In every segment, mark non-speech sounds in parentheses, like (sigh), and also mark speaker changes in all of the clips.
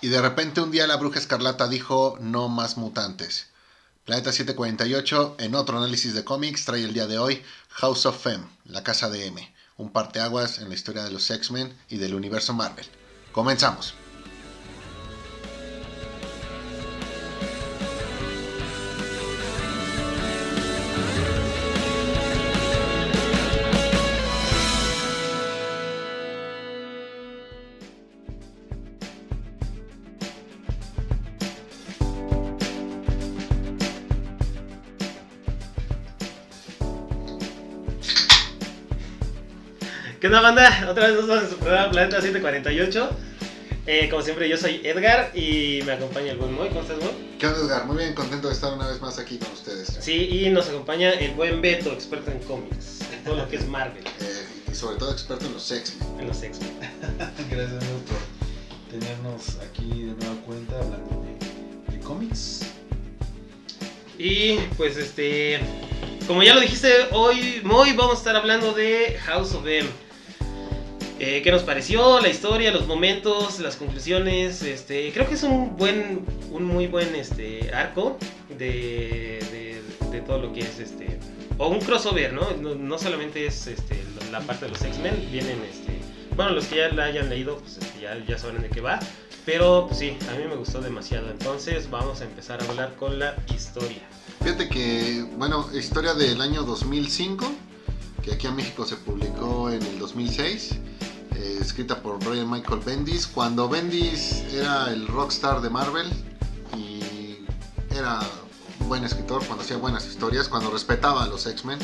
Speaker 1: Y de repente un día la bruja escarlata dijo no más mutantes. Planeta 748, en otro análisis de cómics, trae el día de hoy House of Femme, la casa de M, un parteaguas en la historia de los X-Men y del universo Marvel. Comenzamos.
Speaker 2: Otra vez nos vamos a su programa Planeta 748. Eh, como siempre, yo soy Edgar y me acompaña el buen Moy. ¿Cómo estás, Moy?
Speaker 1: ¿Qué onda, Edgar? Muy bien, contento de estar una vez más aquí con ustedes.
Speaker 2: Sí, y nos acompaña el buen Beto, experto en cómics, en todo lo que es Marvel, (laughs)
Speaker 1: Eh, y sobre todo experto en los X-Men.
Speaker 2: en los X-Men. (laughs)
Speaker 3: Gracias amigos por tenernos aquí de nueva cuenta hablando de, de cómics.
Speaker 2: Y pues, este. Como ya lo dijiste, hoy, Moy, vamos a estar hablando de House of M. Eh, ¿Qué nos pareció? La historia, los momentos, las conclusiones. Este, creo que es un buen, un muy buen este, arco de, de, todo lo que es este. O un crossover, ¿no? No, no solamente es este, la parte de los X-Men, vienen este. Bueno, los que ya la hayan leído, pues este, ya, ya saben de qué va. Pero pues, sí, a mí me gustó demasiado. Entonces vamos a empezar a hablar con la historia.
Speaker 1: Fíjate que, bueno, historia del año 2005, que aquí en México se publicó en el 2006, eh, escrita por Brian Michael Bendis, cuando Bendis era el rockstar de Marvel y era un buen escritor, cuando hacía buenas historias, cuando respetaba a los X-Men,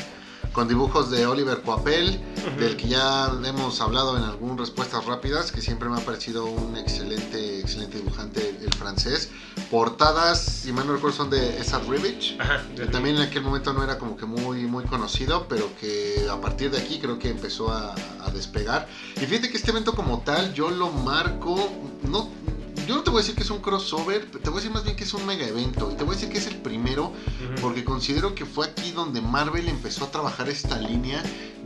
Speaker 1: con dibujos de Oliver Coapel, del que ya hemos hablado en algunas respuestas rápidas, que siempre me ha parecido un excelente, excelente dibujante el francés. Portadas, si mal no recuerdo, son de Esad Rivich, que también en aquel momento no era como que muy, muy conocido, pero que a partir de aquí creo que empezó a, a despegar. Y fíjate que este evento como tal, yo lo marco, no, yo no te voy a decir que es un crossover, te voy a decir más bien que es un mega evento. Y te voy a decir que es el primero porque considero que fue aquí donde Marvel empezó a trabajar esta línea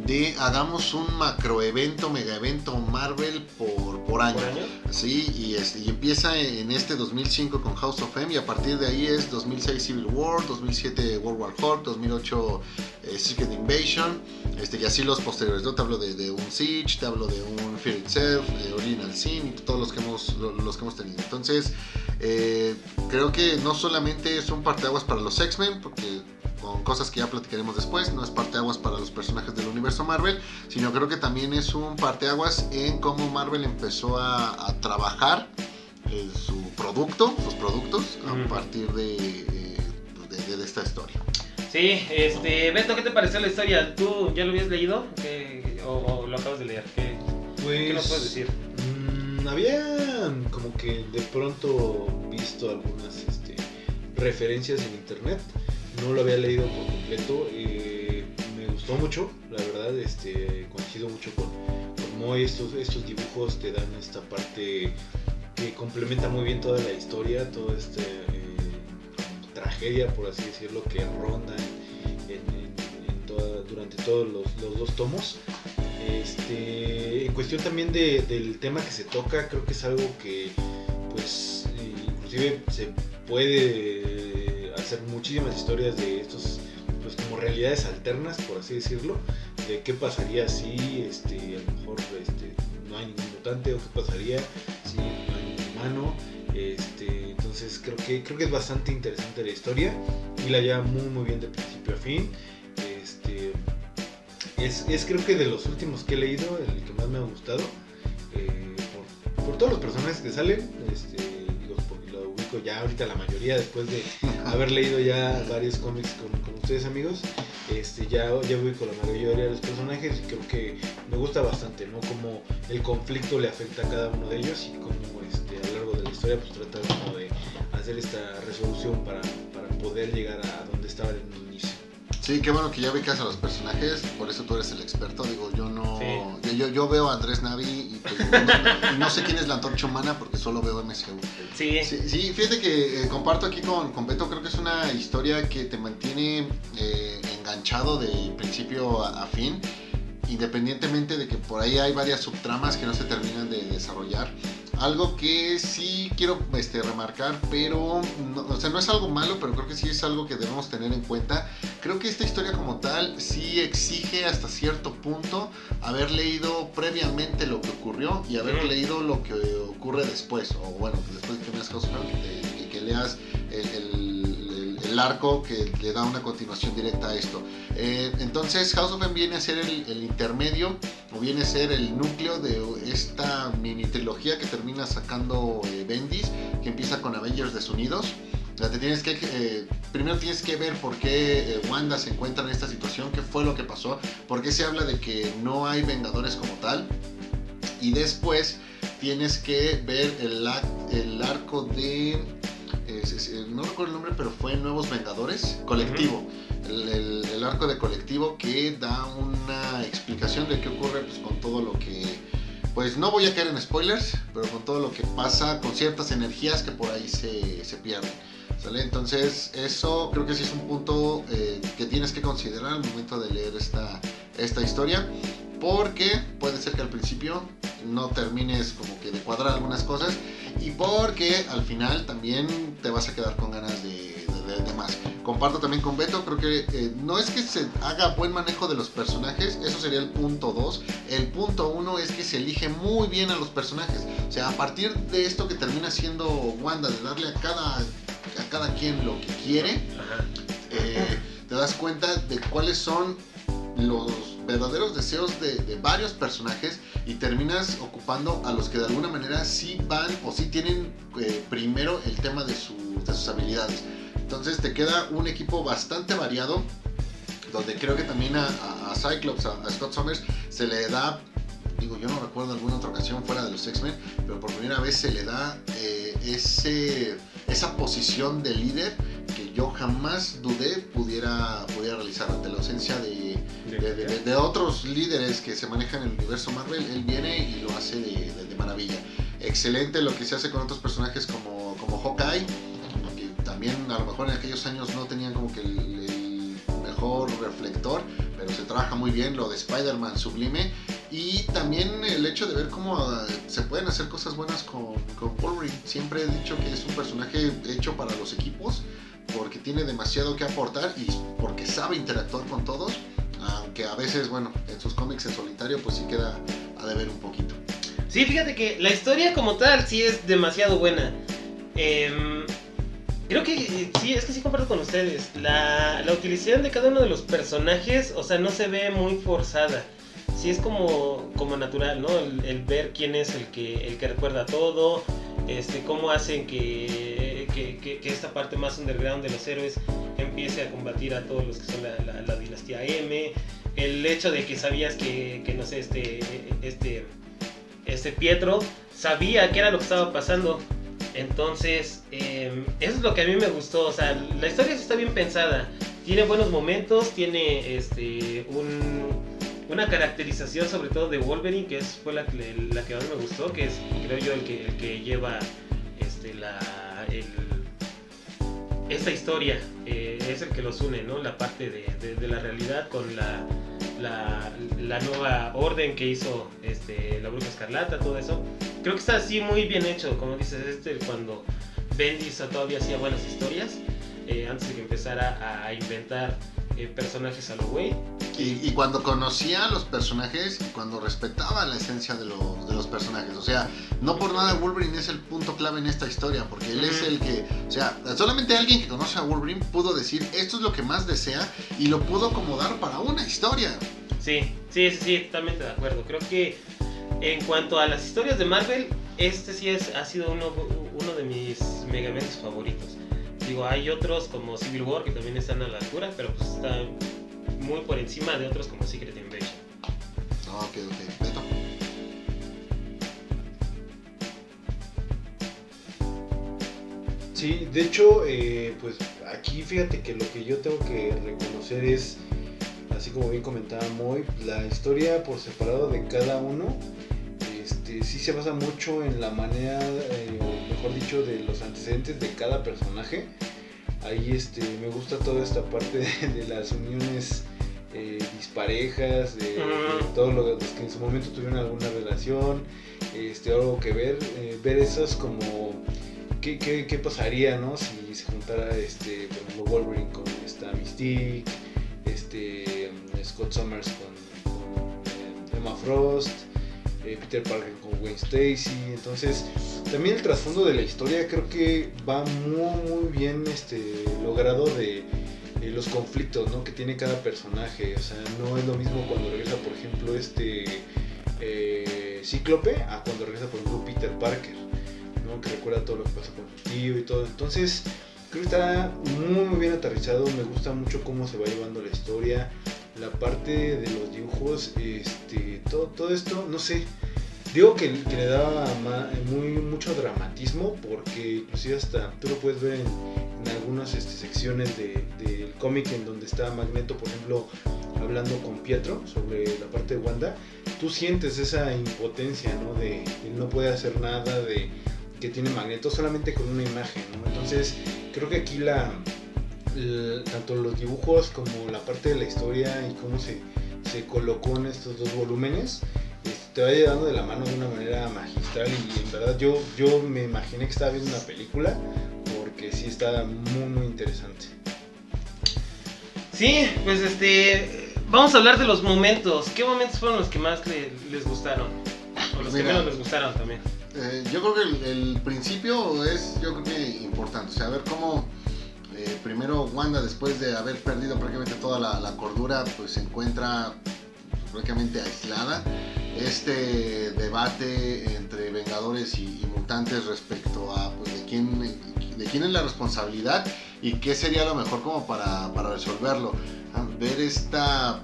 Speaker 1: de hagamos un macroevento, mega evento Marvel por, por año.
Speaker 2: ¿Por año?
Speaker 1: Sí, y, este, y empieza en este 2005 con House of M y a partir de ahí es 2006 Civil War, 2007 World War Hulk, 2008 eh, Secret Invasion, este, y así los posteriores. ¿no? Te hablo de, de un Siege, te hablo de un Fear Itself, de Original Sin todos los que hemos, lo- los que hemos tenido. Entonces, eh, creo que no solamente es un parteaguas para los X-Men, porque con cosas que ya platicaremos después, no es parteaguas para los personajes del universo Marvel, sino creo que también es un parteaguas en cómo Marvel empezó a, a trabajar en su producto, sus productos, a partir de, eh, de- de esta historia.
Speaker 2: Sí, este, Beto, ¿qué te pareció la historia? ¿Tú ya lo habías leído? ¿Qué- o, o lo acabas de leer? ¿Qué,
Speaker 3: Pues,
Speaker 2: qué nos puedes decir?
Speaker 3: mm, había como que de pronto visto algunas este, referencias en internet. No lo había leído por completo. me gustó mucho, la verdad. Este, coincido mucho con, con Moy. Estos, estos dibujos te dan esta parte que complementa muy bien toda la historia, toda esta eh, tragedia, por así decirlo, que ronda en, en- durante todos los, los dos tomos. Este, en cuestión también de- del tema que se toca, creo que es algo que, pues, eh, inclusive se puede hacer muchísimas historias de estos, pues, como realidades alternas, por así decirlo, de qué pasaría si, este, a lo mejor, este, no hay ningún mutante o qué pasaría si no hay ningún humano. Este, entonces creo que creo que es bastante interesante la historia y la lleva muy muy bien de principio a fin. Este, es, es creo que de los últimos que he leído el que más me ha gustado eh, por, por todos los personajes que salen. Este, ya ahorita la mayoría después de (laughs) haber leído ya varios cómics con, con ustedes amigos. Este, ya, ya ubico la mayoría de los personajes y creo que me gusta bastante, ¿no? Como el conflicto le afecta a cada uno de ellos y cómo este, a lo largo de la historia pues trata como de hacer esta resolución para, para poder llegar a donde estaba en.
Speaker 1: Sí, qué bueno que ya ubicas a los personajes, por eso tú eres el experto. Digo, yo no.
Speaker 2: Sí.
Speaker 1: Yo, yo veo a Andrés Navi y, pues, no, y no sé quién es la antorcha humana porque solo veo MCU.
Speaker 2: Sí,
Speaker 1: Sí, sí, fíjate que eh, comparto aquí con, con Beto, creo que es una historia que te mantiene eh, enganchado de principio a, a fin, independientemente de que por ahí hay varias subtramas que no se terminan de desarrollar. Algo que sí quiero este, remarcar, pero no, o sea, no es algo malo, pero creo que sí es algo que debemos tener en cuenta. Creo que esta historia como tal sí exige hasta cierto punto haber leído previamente lo que ocurrió y haber leído lo que ocurre después, o bueno, después de que veas House of M, que, te- que leas el, el- el- el arco que le da una continuación directa a esto. Eh, entonces House of M viene a ser el, intermedio o viene a ser el núcleo de esta mini trilogía que termina sacando eh, Bendis, que empieza con Avengers desunidos. O sea, te tienes que, eh, primero tienes que ver por qué eh, Wanda se encuentra en esta situación, qué fue lo que pasó, por qué se habla de que no hay Vengadores como tal. Y después tienes que ver el, arco de... eh, no recuerdo el nombre, pero fue Nuevos Vengadores, colectivo. El, el- el arco de colectivo que da una explicación de qué ocurre pues, con todo lo que... Pues no voy a caer en spoilers, pero con todo lo que pasa, con ciertas energías que por ahí se, se pierden. Entonces, eso creo que sí es un punto eh, que tienes que considerar al momento de leer esta, esta historia. Porque puede ser que al principio no termines como que de cuadrar algunas cosas. Y porque al final también te vas a quedar con ganas de, de- de- de más. Comparto también con Beto, creo que eh, no es que se haga buen manejo de los personajes, eso sería el punto 2. El punto 1 es que se elige muy bien a los personajes. O sea, a partir de esto que termina siendo Wanda, de darle a cada, a cada quien lo que quiere, eh, te das cuenta de cuáles son los verdaderos deseos de, de varios personajes y terminas ocupando a los que de alguna manera sí van o sí tienen eh, primero el tema de, su- de sus habilidades. Entonces te queda un equipo bastante variado donde creo que también a, a- a Cyclops, a, a Scott Summers, se le da, digo, yo no recuerdo alguna otra ocasión fuera de los X-Men, pero por primera vez se le da eh, ese, esa posición de líder que yo jamás dudé pudiera, pudiera realizar ante la ausencia de, de, de- de- otros líderes que se manejan en el universo Marvel. Él viene y lo hace de maravilla. Excelente lo que se hace con otros personajes como, como Hawkeye, que también a lo mejor en aquellos años no tenían como que el, el mejor reflector, pero se trabaja muy bien lo de Spider-Man sublime. Y también el hecho de ver cómo ah, se pueden hacer cosas buenas con, con Wolverine. Siempre he dicho que es un personaje hecho para los equipos porque tiene demasiado que aportar y porque sabe interactuar con todos. Aunque a veces, bueno, en sus cómics en solitario pues sí queda a deber un poquito.
Speaker 2: Sí, fíjate que la historia como tal sí es demasiado buena. Em, creo que eh, sí, es que sí comparto con ustedes. La, la utilización de cada uno de los personajes, o sea, no se ve muy forzada. Sí es como, como natural, ¿no? El, ver quién es el que, el que recuerda todo, este, cómo hacen que, que, que- que esta parte más underground de los héroes empiece a combatir a todos los que son la, dinastía M. El hecho de que sabías que, que no sé, este, este, este Pietro sabía qué era lo que estaba pasando. Entonces, eh, eso es lo que a mí me gustó. O sea, la historia está bien pensada. Tiene buenos momentos, tiene este, un- una caracterización sobre todo de Wolverine, que es, fue la, la que más me gustó, que es, creo yo, el que, el que lleva este, la, el- esta historia. eh, es el que los une, ¿no? La parte de, de- de la realidad con la, la, la nueva orden que hizo este, la Bruja Escarlata, todo eso. Creo que está así muy bien hecho, como dices, este, cuando Bendis todavía hacía buenas historias, eh, antes de que empezara a inventar eh, personajes a lo güey.
Speaker 1: Y, y cuando conocía a los personajes y cuando respetaba la esencia de los, de los personajes. O sea, no por nada Wolverine es el punto clave en esta historia, porque él es el que, o sea, solamente alguien que conoce a Wolverine pudo decir esto es lo que más desea y lo pudo acomodar para una historia.
Speaker 2: Sí, sí, sí, sí, totalmente de acuerdo. Creo que en cuanto a las historias de Marvel, este sí es, ha sido uno, uno de mis megamentos favoritos. Digo, hay otros como Civil War que también están a la altura, pero pues está muy por encima de otros como Secret Invasion.
Speaker 1: No, ok, ok. Beto.
Speaker 3: Sí, de hecho, eh, pues aquí fíjate que lo que yo tengo que reconocer es, así como bien comentaba Moy, la historia por separado de cada uno, este, sí se basa mucho en la manera, eh, mejor dicho, de los antecedentes de cada personaje. Ahí este, me gusta toda esta parte de, (laughs) de las uniones eh, disparejas, de, de todos los, que en su momento tuvieron alguna relación, este, algo que ver, eh, ver esos como qué, qué, qué pasaría, ¿no? Si se juntara este, por ejemplo, Wolverine con esta Mystique, este, Scott Summers con, con, eh, Emma Frost, eh, Peter Parker con Gwen Stacy, entonces también el trasfondo de la historia creo que va muy muy bien este, logrado de los conflictos ¿no? que tiene cada personaje, o sea, no es lo mismo cuando regresa por ejemplo este eh, Cíclope a cuando regresa por ejemplo Peter Parker, ¿no? que recuerda todo lo que pasa con su tío y todo, entonces creo que está muy, muy bien aterrizado, me gusta mucho cómo se va llevando la historia, la parte de los dibujos, este, todo, todo esto, no sé, digo que, le da ma- muy, mucho dramatismo porque inclusive hasta tú lo puedes ver en, algunas este, secciones de- del cómic en donde está Magneto, por ejemplo, hablando con Pietro sobre la parte de Wanda, tú sientes esa impotencia, ¿no? De, de no puede hacer nada, de que tiene Magneto solamente con una imagen, ¿no? Entonces, creo que aquí la, tanto los dibujos como la parte de la historia y cómo se, se colocó en estos dos volúmenes, te va llevando de la mano de una manera magistral y en verdad yo, yo me imaginé que estaba viendo una película porque sí está muy muy interesante.
Speaker 2: Sí, pues este. Vamos a hablar de los momentos. ¿Qué momentos fueron los que más le- les gustaron? O los que
Speaker 1: Mira.
Speaker 2: menos les gustaron también.
Speaker 1: Eh, yo creo que el, el principio es, yo creo que importante. O sea, ver cómo eh, primero Wanda, después de haber perdido prácticamente toda la, la cordura, pues se encuentra prácticamente aislada. Este debate entre Vengadores y, y mutantes respecto a pues, de, quién, de quién es la responsabilidad y qué sería lo mejor como para, para resolverlo. Ver esta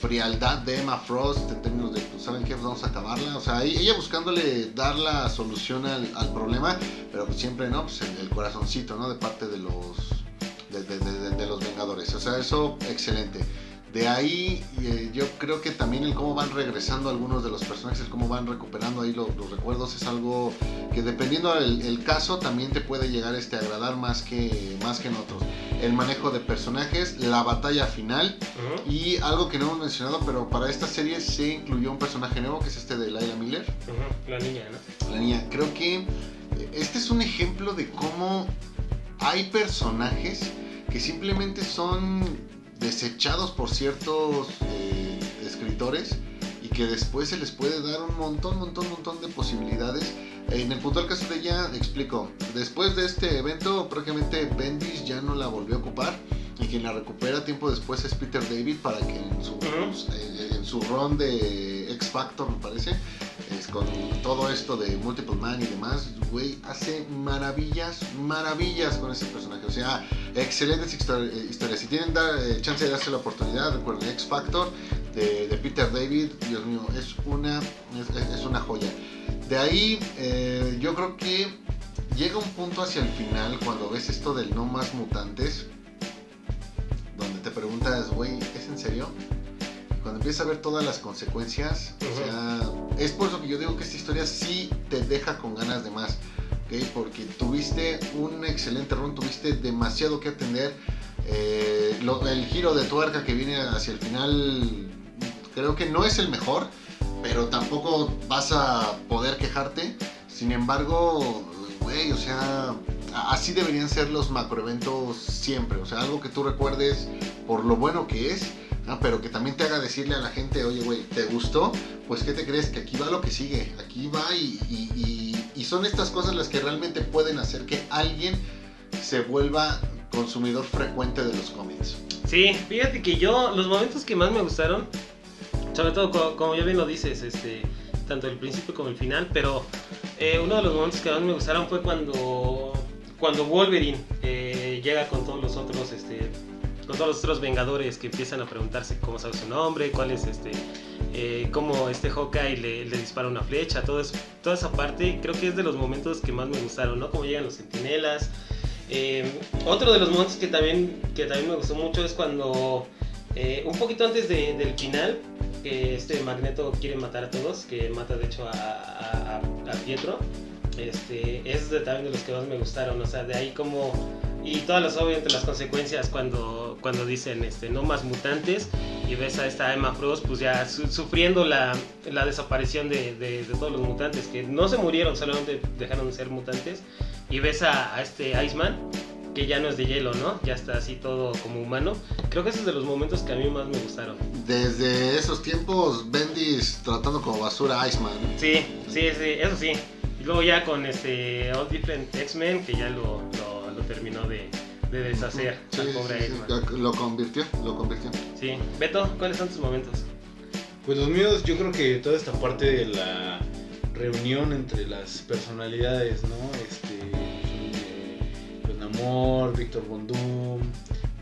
Speaker 1: frialdad de Emma Frost en términos de, pues, ¿saben qué? Pues vamos a acabarla. O sea, ella buscándole dar la solución al, al problema, pero pues siempre, ¿no? Pues el, el corazoncito, ¿no? De parte de los, de- de- de- de los Vengadores. O sea, eso, excelente. De ahí, eh, yo creo que también el cómo van regresando algunos de los personajes, el cómo van recuperando ahí lo- los recuerdos, es algo que dependiendo del el caso también te puede llegar este, a agradar más que, más que en otros. El manejo de personajes, la batalla final, y algo que no hemos mencionado, pero para esta serie se incluyó un personaje nuevo, que es este de Laila Miller,
Speaker 2: La niña, ¿no?
Speaker 1: la niña. Creo que este es un ejemplo de cómo hay personajes que simplemente son desechados por ciertos eh, escritores y que después se les puede dar un montón, montón, montón de posibilidades. En el puntual caso de ella, explico, después de este evento prácticamente Bendis ya no la volvió a ocupar y quien la recupera tiempo después es Peter David para que en su,
Speaker 2: Ujú.
Speaker 1: eh, en su run de X Factor me parece, es con todo esto de Multiple Man y demás, güey, hace maravillas, maravillas con ese personaje. O sea, excelentes eh, historias. Si tienen dar, eh, chance de darse la oportunidad, recuerden X Factor de, Peter David, Dios mío, es una, es una joya. De ahí, eh, yo creo que llega un punto hacia el final cuando ves esto del no más mutantes, donde te preguntas, güey, ¿es en serio? Cuando empiezas a ver todas las consecuencias, o sea, es por eso que yo digo que esta historia sí te deja con ganas de más, ¿ok? Porque tuviste un excelente run, tuviste demasiado que atender. eh, lo- el giro de tuerca que viene hacia el final, creo que no es el mejor, pero tampoco vas a poder quejarte. Sin embargo, güey, o sea, así deberían ser los macroeventos siempre. O sea, algo que tú recuerdes por lo bueno que es, pero que también te haga decirle a la gente, oye, güey, ¿te gustó? Pues, ¿qué te crees? Que aquí va lo que sigue. Aquí va y, son estas cosas las que realmente pueden hacer que alguien se vuelva consumidor frecuente de los cómics.
Speaker 2: Sí, fíjate que yo, los momentos que más me gustaron, sobre todo co- como ya bien lo dices, este, tanto el principio como el final, pero eh, uno de los momentos que más me gustaron fue cuando, cuando Wolverine eh, llega con todos los otros, este, con todos los otros Vengadores que empiezan a preguntarse cómo sabe su nombre, cuál es este, eh, cómo este Hawkeye le, le dispara una flecha, todo eso, toda esa parte, creo que es de los momentos que más me gustaron, ¿no? Cómo llegan los sentinelas. Eh, otro de los momentos que también, que también me gustó mucho es cuando, eh, un poquito antes de- del final, este Magneto quiere matar a todos, que mata de hecho a, Pietro, este, es también de los que más me gustaron, o sea, de ahí como y todas las obviamente las consecuencias cuando, cuando dicen este no más mutantes y ves a esta Emma Frost pues ya su- sufriendo la, la desaparición de, de- de todos los mutantes que no se murieron solamente dejaron de ser mutantes y ves a, a este Iceman que ya no es de hielo no ya está así todo como humano. Creo que ese es de los momentos que a mí más me gustaron.
Speaker 1: Desde esos tiempos, Bendis tratando como basura a Iceman.
Speaker 2: sí sí sí eso sí. Y luego ya con este All Different X-Men que ya lo, lo, lo terminó de, de deshacer
Speaker 1: Sí,
Speaker 2: al pobre
Speaker 1: sí, Lo convirtió, lo convirtió.
Speaker 2: Sí, Beto, ¿cuáles son tus momentos?
Speaker 3: Pues los míos, yo creo que toda esta parte de la reunión entre las personalidades, ¿no? Este, son, eh, pues Namor, Víctor Von Doom,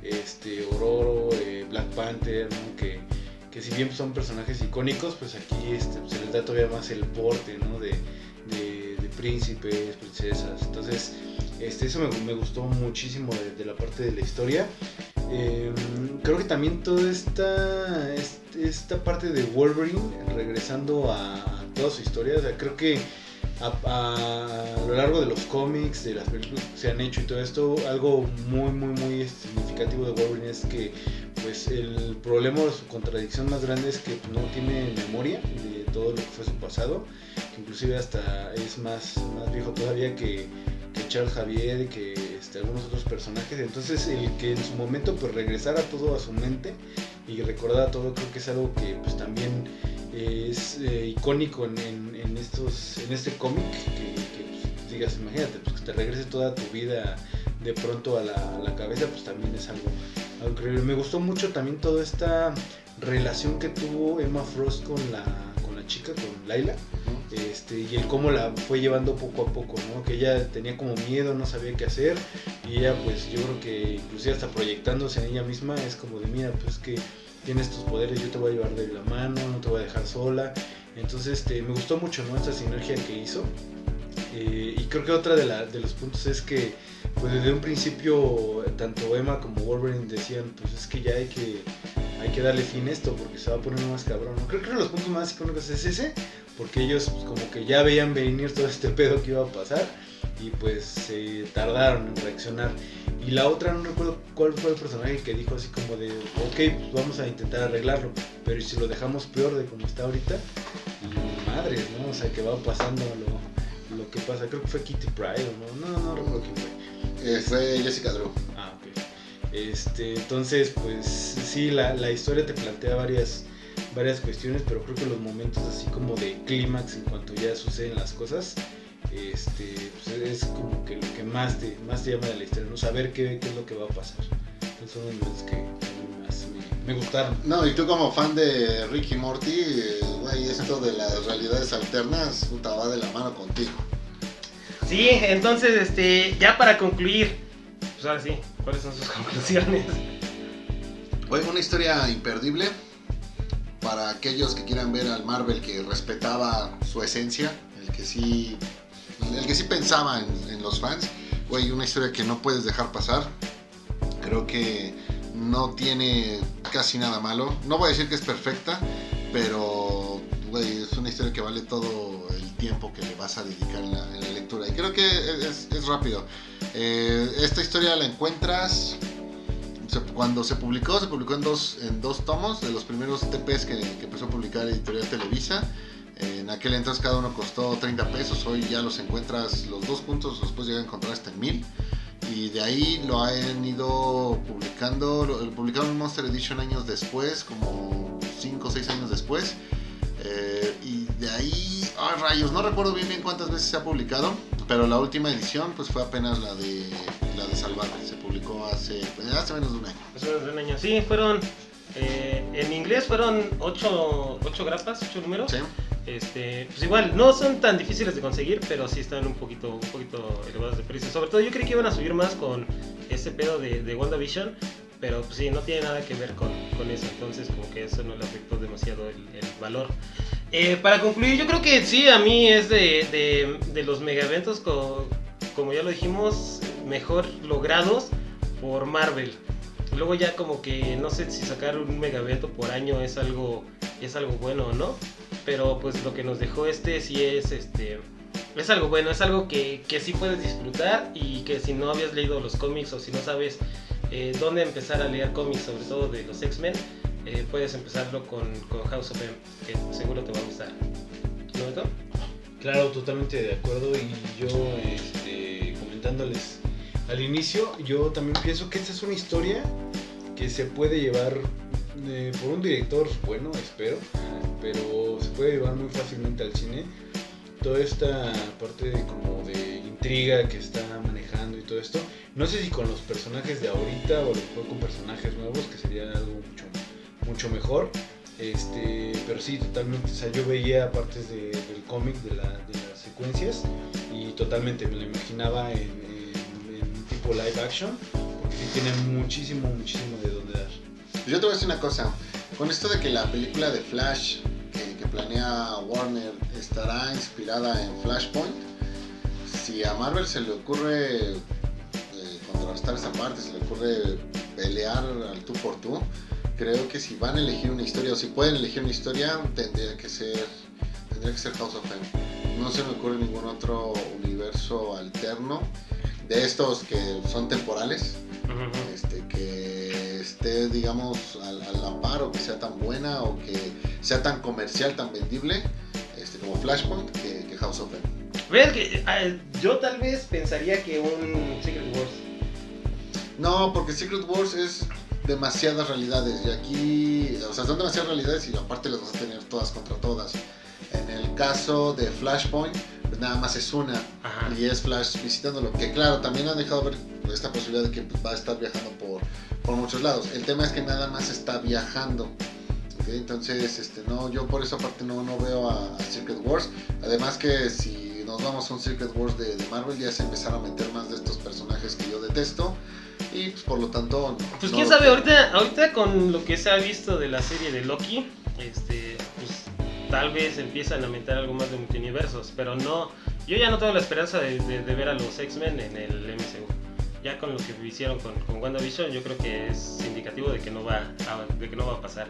Speaker 3: este, Ororo, eh, Black Panther, ¿no? Que, que si bien son personajes icónicos, pues aquí este, se les da todavía más el porte, ¿no? De, de, de príncipes, princesas. Entonces, este, eso me, gustó muchísimo de, la parte de la historia. Eh, creo que también toda esta, est- esta parte de Wolverine regresando a, toda su historia, o sea, creo que a, lo largo de los cómics, de las películas que se han hecho y todo esto, algo muy, muy, muy significativo de Wolverine es que pues el problema o su contradicción más grande es que no tiene memoria de todo lo que fue su pasado, que inclusive hasta es más, más viejo todavía que, que Charles Javier y que este, algunos otros personajes. Entonces el que en su momento pues regresara todo a su mente y recordara todo creo que es algo que pues también es eh, icónico en, estos en este cómic pues, digas imagínate pues que te regrese toda tu vida de pronto a la, cabeza pues también es algo, increíble. Me gustó mucho también toda esta relación que tuvo Emma Frost con la, chica, con Laila
Speaker 1: ¿no?
Speaker 3: este, y el cómo la fue llevando poco a poco, ¿no? Que ella tenía como miedo, no sabía qué hacer, y ella pues yo creo que inclusive hasta proyectándose en ella misma es como de, mira, pues que tienes tus poderes, yo te voy a llevar de la mano, no te voy a dejar sola, entonces este, me gustó mucho, ¿no? Esta sinergia que hizo, Eh, y creo que otra de, la- de los puntos es que pues desde un principio tanto Emma como Wolverine decían, pues es que ya hay que, hay que darle fin a esto porque se va a poner más cabrón, ¿no? Creo que uno de los puntos más icónicos es ese, porque ellos pues, como que ya veían venir todo este (laughs) pedo que iba a pasar y pues se tardaron en reaccionar. Y la otra, no recuerdo cuál fue el personaje que dijo así como de, ok, pues vamos a intentar arreglarlo, pero ¿y si lo dejamos peor de como está ahorita? Y madres, ¿no? O sea, que va pasando lo, lo que pasa. Creo que fue Kitty Pryde, ¿o ¿no? No, no recuerdo quién fue.
Speaker 1: Eh, fue Jessica Drew.
Speaker 3: Ah. Este, entonces, pues sí, la, la historia te plantea varias, varias cuestiones, pero creo que los momentos así como de clímax en cuanto ya suceden las cosas, este, pues es como que lo que más te, más te llama de la historia, no saber qué, qué es lo que va a pasar. Entonces son los momentos que más me, me gustaron.
Speaker 1: No, y tú como fan de Ricky Morty, güey, esto de las realidades alternas, puta, va de la mano contigo.
Speaker 2: Sí, entonces, este, ya para concluir, pues ahora sí, ¿cuáles son sus (laughs) conclusiones?
Speaker 1: Güey, una historia imperdible para aquellos que quieran ver al Marvel que respetaba su esencia, el que sí, el que sí pensaba en, los fans. Güey, una historia que no puedes dejar pasar. Creo que no tiene casi nada malo. No voy a decir que es perfecta, pero es una historia que vale todo el tiempo que le vas a dedicar en la, en la lectura. Y creo que es, es rápido. Eh, esta historia la encuentras cuando se publicó, se publicó en dos, en dos tomos, de los primeros TPs que, que empezó a publicar Editorial Televisa. En aquel entonces cada uno costó 30 pesos, hoy ya los encuentras los dos juntos, los puedes llegar a encontrar hasta en 1000. Y de ahí lo han ido publicando, lo, publicaron en Monster Edition años después, como 5 o 6 años después. Eh, y de ahí, rayos, no recuerdo bien bien cuántas veces se ha publicado, pero la última edición pues fue apenas la de la de Salvar, se publicó hace, pues, hace menos de un año.
Speaker 2: Hace menos de un año. Sí, fueron, eh, en inglés fueron 8 grapas, 8 números.
Speaker 1: ¿Sí?
Speaker 2: Este, pues igual, no son tan difíciles de conseguir, pero sí están un poquito, un poquito elevados de precio. Sobre todo yo creí que iban a subir más con ese pedo de, de WandaVision, pero pues sí, no tiene nada que ver con, con eso. Entonces como que eso no le afectó demasiado el, el valor. Eh, para concluir, yo creo que sí, a mí es de, de, los mega eventos, co- como ya lo dijimos, mejor logrados por Marvel. Luego ya como que no sé si sacar un mega evento por año es algo, es algo bueno o no pero pues lo que nos dejó este sí es este Es algo bueno, es algo que, que sí puedes disfrutar y que si no habías leído los cómics o si no sabes eh, dónde empezar a leer cómics, sobre todo de los X-Men, eh, puedes empezarlo con, con House of M, que seguro te va a gustar. ¿No, Beto?
Speaker 3: Claro, totalmente de acuerdo. Y yo, este, comentándoles al inicio, yo también pienso que esta es una historia que se puede llevar eh, por un director bueno, espero, pero se puede llevar muy fácilmente al cine. Toda esta parte de, como de intriga que está manejando y todo esto. No sé si con los personajes de ahorita o lo mejor con personajes nuevos, que sería algo mucho, mucho mejor. Este, pero sí, totalmente. O sea, yo veía partes de- del cómic, de, la- de las secuencias, y totalmente me lo imaginaba en, en- en tipo live action, porque sí tiene muchísimo, muchísimo de dónde dar.
Speaker 1: Yo te voy a decir una cosa. Con esto de que la película de Flash que, que planea Warner estará inspirada en Flashpoint, si a Marvel se le ocurre eh, contrarrestar esa parte, se le ocurre pelear al tú por tú, creo que si van a elegir una historia o si pueden elegir una historia, tendría que ser, tendría que ser House of M. No se me ocurre ningún otro universo alterno de estos que son temporales este, que esté, digamos, al, al amparo, que sea tan buena o que sea tan comercial, tan vendible, este, como Flashpoint, que, que House of M.
Speaker 2: Vean que ah, yo tal vez pensaría que un Secret Wars.
Speaker 1: No, porque Secret Wars es demasiadas realidades y aquí, o sea, son demasiadas realidades y aparte las vas a tener todas contra todas. En el caso de Flashpoint, pues nada más es una
Speaker 2: Ajá.
Speaker 1: y es Flash visitándolo. Que claro, también han dejado ver esta posibilidad de que pues, va a estar viajando por, por muchos lados. El tema es que nada más está viajando. ¿ok? Entonces, este, no, yo por esa parte no, no veo a, a Secret Wars. Además que si nos vamos a un Secret Wars de, de Marvel ya se empezaron a meter más de estos personajes que yo detesto. Y pues por lo tanto...
Speaker 2: Pues
Speaker 1: no
Speaker 2: quién sabe, ahorita, ahorita con lo que se ha visto de la serie de Loki, este, pues tal vez empiezan a meter algo más de multiversos, pero no, yo ya no tengo la esperanza de, de- de ver a los X-Men en el MCU. Ya con lo que hicieron con, con WandaVision, yo creo que es indicativo de que no va a, de que no va a pasar.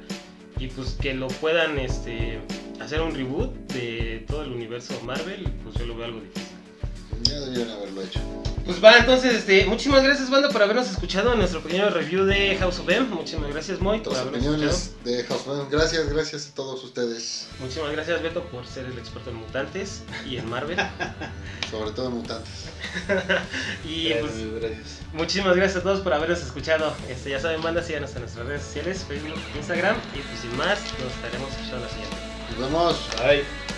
Speaker 2: Y pues que lo puedan este, hacer un reboot de todo el universo Marvel, pues yo lo veo algo difícil.
Speaker 1: Ya debieron haberlo hecho.
Speaker 2: Pues va, entonces, este, muchísimas gracias, banda, por habernos escuchado en nuestro pequeño review de House of M. Muchísimas gracias, Moy, por habernos escuchado.
Speaker 1: de House of M. Gracias, gracias a todos ustedes.
Speaker 2: Muchísimas gracias, Beto, por ser el experto en mutantes y en Marvel. (laughs)
Speaker 1: Sobre todo en mutantes. (laughs)
Speaker 2: y
Speaker 3: Gracias,
Speaker 2: pues,
Speaker 3: gracias.
Speaker 2: muchísimas gracias a todos por habernos escuchado. Este, ya saben, banda, síganos en nuestras redes sociales, Facebook, Instagram. Y pues sin más, nos estaremos escuchando la siguiente.
Speaker 1: Nos vemos.
Speaker 3: Bye.